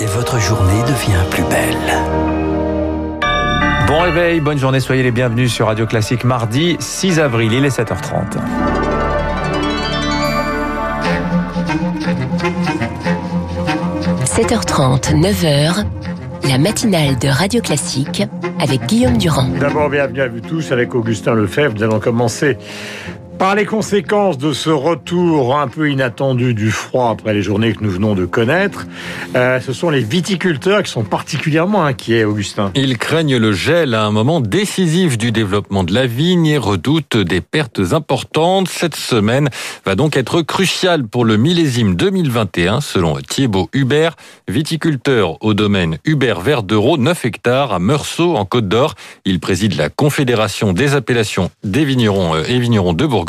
et votre journée devient plus belle. Bon réveil, bonne journée, soyez les bienvenus sur Radio Classique mardi 6 avril, il est 7h30. – 7h30, 9h, la matinale de Radio Classique avec Guillaume Durand. D'abord, bienvenue à vous tous avec Augustin Lefebvre. Nous allons commencer par les conséquences de ce retour un peu inattendu du froid après les journées que nous venons de connaître, euh, ce sont les viticulteurs qui sont particulièrement inquiets, Augustin. Ils craignent le gel à un moment décisif du développement de la vigne et redoutent des pertes importantes. Cette semaine va donc être cruciale pour le millésime 2021, selon Thibaut Hubert, viticulteur au domaine Hubert Verdereau, 9 hectares à Meursault, en Côte d'Or. Il préside la Confédération des appellations des vignerons euh, et vignerons de Bourgogne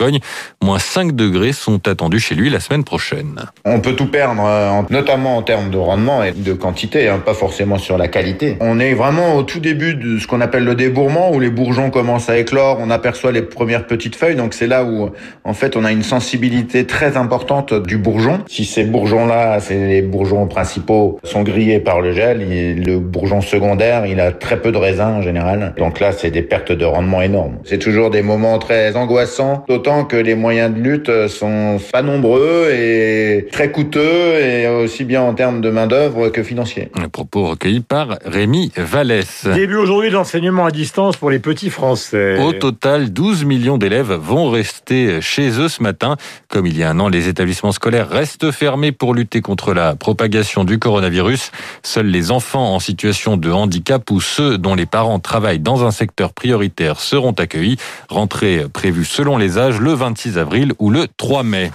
Moins 5 degrés sont attendus chez lui la semaine prochaine. On peut tout perdre, euh, notamment en termes de rendement et de quantité, hein, pas forcément sur la qualité. On est vraiment au tout début de ce qu'on appelle le débourrement, où les bourgeons commencent à éclore, on aperçoit les premières petites feuilles, donc c'est là où en fait on a une sensibilité très importante du bourgeon. Si ces bourgeons-là, les bourgeons principaux, sont grillés par le gel, le bourgeon secondaire, il a très peu de raisin en général. Donc là, c'est des pertes de rendement énormes. C'est toujours des moments très angoissants, que les moyens de lutte sont pas nombreux et très coûteux, et aussi bien en termes de main-d'œuvre que financier. Un propos recueilli par Rémi Vallès. Début aujourd'hui de l'enseignement à distance pour les petits Français. Au total, 12 millions d'élèves vont rester chez eux ce matin. Comme il y a un an, les établissements scolaires restent fermés pour lutter contre la propagation du coronavirus. Seuls les enfants en situation de handicap ou ceux dont les parents travaillent dans un secteur prioritaire seront accueillis. Rentrée prévue selon les âges le 26 avril ou le 3 mai.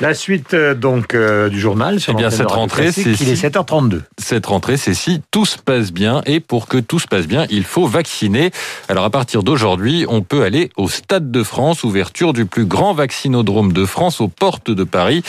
La suite euh, donc euh, du journal sur eh bien cette rentrée c'est il est 7h32. Cette rentrée c'est si tout se passe bien et pour que tout se passe bien, il faut vacciner. Alors à partir d'aujourd'hui, on peut aller au Stade de France, ouverture du plus grand vaccinodrome de France aux portes de Paris.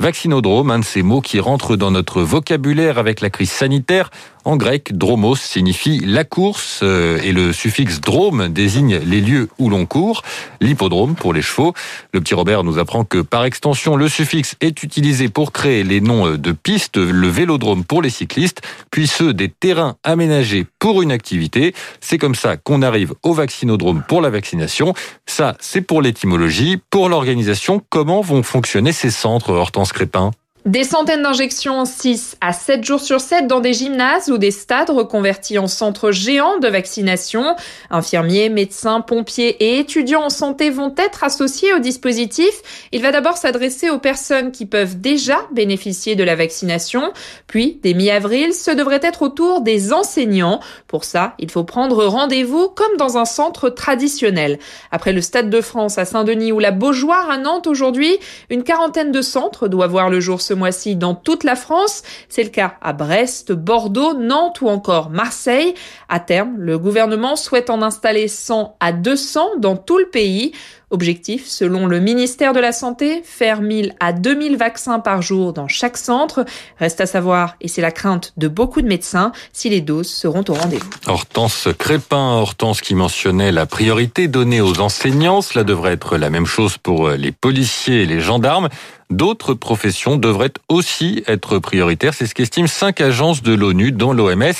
Vaccinodrome, un de ces mots qui rentre dans notre vocabulaire avec la crise sanitaire. En grec, dromos signifie la course euh, et le suffixe drome désigne les lieux où l'on court. L'hippodrome pour les chevaux. Le petit Robert nous apprend que par extension, le suffixe est utilisé pour créer les noms de pistes, le vélodrome pour les cyclistes, puis ceux des terrains aménagés pour une activité. C'est comme ça qu'on arrive au vaccinodrome pour la vaccination. Ça, c'est pour l'étymologie. Pour l'organisation, comment vont fonctionner ces centres, Hortense Crépin? Des centaines d'injections 6 à 7 jours sur 7 dans des gymnases ou des stades reconvertis en centres géants de vaccination. Infirmiers, médecins, pompiers et étudiants en santé vont être associés au dispositif. Il va d'abord s'adresser aux personnes qui peuvent déjà bénéficier de la vaccination. Puis, dès mi-avril, ce devrait être au tour des enseignants. Pour ça, il faut prendre rendez-vous comme dans un centre traditionnel. Après le Stade de France à Saint-Denis ou la Beaujoire à Nantes aujourd'hui, une quarantaine de centres doivent voir le jour mois-ci dans toute la France. C'est le cas à Brest, Bordeaux, Nantes ou encore Marseille. À terme, le gouvernement souhaite en installer 100 à 200 dans tout le pays. Objectif, selon le ministère de la Santé, faire 1000 à 2000 vaccins par jour dans chaque centre. Reste à savoir, et c'est la crainte de beaucoup de médecins, si les doses seront au rendez-vous. Hortense Crépin, Hortense qui mentionnait la priorité donnée aux enseignants. Cela devrait être la même chose pour les policiers et les gendarmes. D'autres professions devraient aussi être prioritaires. C'est ce qu'estiment cinq agences de l'ONU, dont l'OMS,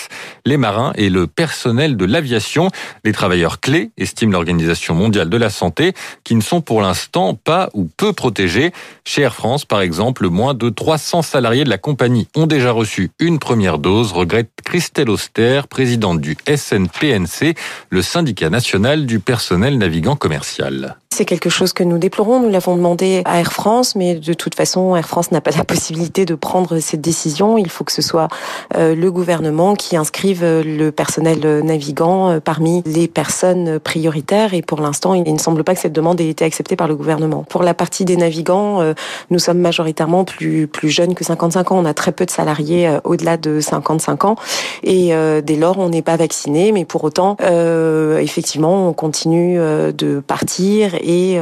les marins et le personnel de l'aviation. Les travailleurs clés, estime l'Organisation mondiale de la santé, qui ne sont pour l'instant pas ou peu protégés. Chez Air France, par exemple, moins de 300 salariés de la compagnie ont déjà reçu une première dose, regrette Christelle Auster, présidente du SNPNC, le syndicat national du personnel navigant commercial. C'est quelque chose que nous déplorons. Nous l'avons demandé à Air France, mais de toute façon, Air France n'a pas la possibilité de prendre cette décision. Il faut que ce soit euh, le gouvernement qui inscrive le personnel navigant euh, parmi les personnes prioritaires. Et pour l'instant, il ne semble pas que cette demande ait été acceptée par le gouvernement. Pour la partie des navigants, euh, nous sommes majoritairement plus plus jeunes que 55 ans. On a très peu de salariés au-delà de 55 ans. Et dès lors, on n'est pas vacciné, mais pour autant, effectivement, on continue de partir et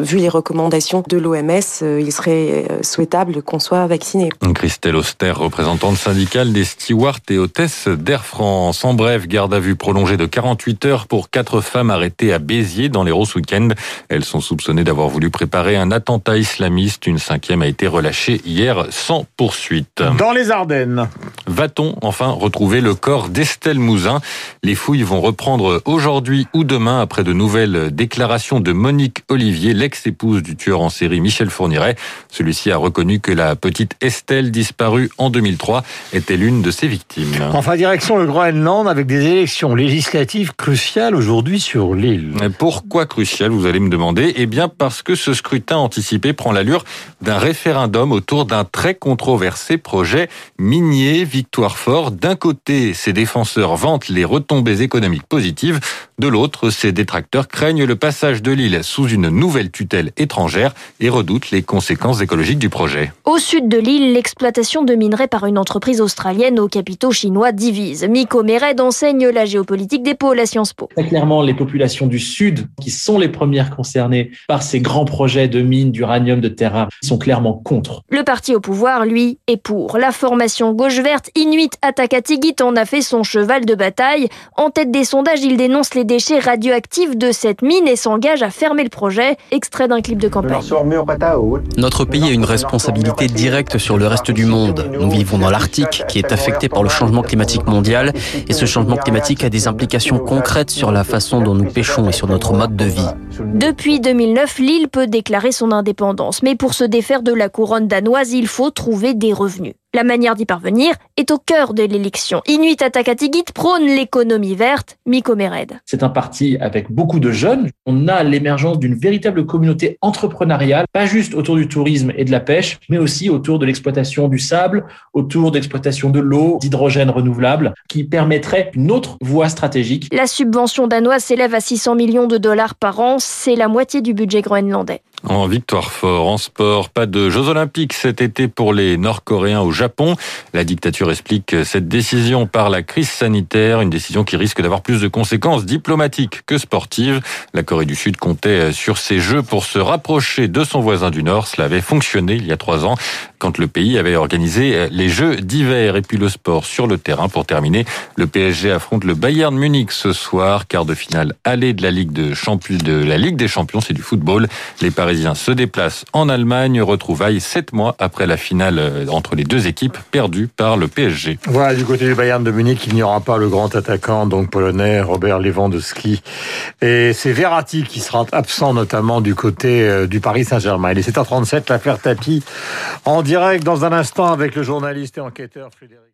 vu les recommandations de l'OMS, il serait souhaitable qu'on soit vacciné. Christelle Auster, représentante syndicale des stewards et hôtesses d'Air France. En bref, garde à vue prolongée de 48 heures pour quatre femmes arrêtées à Béziers dans les Roses Week-end. Elles sont soupçonnées d'avoir voulu préparer un attentat islamiste. Une cinquième a été relâchée hier sans poursuite. Dans les Ardennes. Va-t-on enfin retrouver le corps d'Estelle Mouzin? Les fouilles vont reprendre aujourd'hui ou demain après de nouvelles déclarations de Monique Olivier, l'ex-épouse du tueur en série Michel Fourniret. Celui-ci a reconnu que la petite Estelle disparue en 2003 était l'une de ses victimes. Enfin, direction le Groenland avec des élections législatives cruciales aujourd'hui sur l'île. Pourquoi cruciales, vous allez me demander? Eh bien parce que ce scrutin anticipé prend l'allure d'un référendum autour d'un très controversé projet minier Victoire Fort. D'un côté, ses défenseurs vantent les retombées économiques positives, de l'autre, ses détracteurs craignent le passage de l'île sous une nouvelle tutelle étrangère et redoutent les conséquences écologiques du projet. Au sud de l'île, l'exploitation de minerais par une entreprise australienne aux capitaux chinois divise. Miko Mered enseigne la géopolitique des pôles à Sciences Po. Très clairement, les populations du sud, qui sont les premières concernées par ces grands projets de mines d'uranium, de terre rare, sont clairement contre. Le parti au pouvoir, lui, est pour. La formation gauche verte Inuit Atakatigit en a fait son cheval de bataille. En tête des sondages, il dénonce les déchets radioactifs de cette mine et s'engage à fermer le projet. Extrait d'un clip de campagne. Notre pays a une responsabilité directe sur le reste du monde. Nous vivons dans l'Arctique, qui est affecté par le changement climatique mondial, et ce changement climatique a des implications concrètes sur la façon dont nous pêchons et sur notre mode de vie. Depuis 2009, l'île peut déclarer son indépendance, mais pour se défaire de la couronne danoise, il faut trouver des revenus. La manière d'y parvenir est au cœur de l'élection. Inuit Atakatigit prône l'économie verte, Miko Mered. C'est un parti avec beaucoup de jeunes. On a l'émergence d'une véritable communauté entrepreneuriale, pas juste autour du tourisme et de la pêche, mais aussi autour de l'exploitation du sable, autour d'exploitation de l'eau, d'hydrogène renouvelable, qui permettrait une autre voie stratégique. La subvention danoise s'élève à 600 millions de dollars par an, c'est la moitié du budget groenlandais. En victoire fort, en sport, pas de Jeux Olympiques cet été pour les Nord-Coréens au Japon. La dictature explique cette décision par la crise sanitaire, une décision qui risque d'avoir plus de conséquences diplomatiques que sportives. La Corée du Sud comptait sur ces Jeux pour se rapprocher de son voisin du Nord. Cela avait fonctionné il y a trois ans quand le pays avait organisé les Jeux d'hiver. Et puis le sport sur le terrain pour terminer. Le PSG affronte le Bayern Munich ce soir, quart de finale aller de la Ligue des Champions, c'est du football. Parisiens se déplacent en Allemagne, retrouvailles sept mois après la finale entre les deux équipes perdues par le PSG. Voilà, du côté du Bayern de Munich, il n'y aura pas le grand attaquant, donc polonais, Robert Lewandowski. Et c'est Verratti qui sera absent notamment du côté du Paris Saint-Germain. Il est 7h37, l'affaire tapis en direct dans un instant avec le journaliste et enquêteur Frédéric.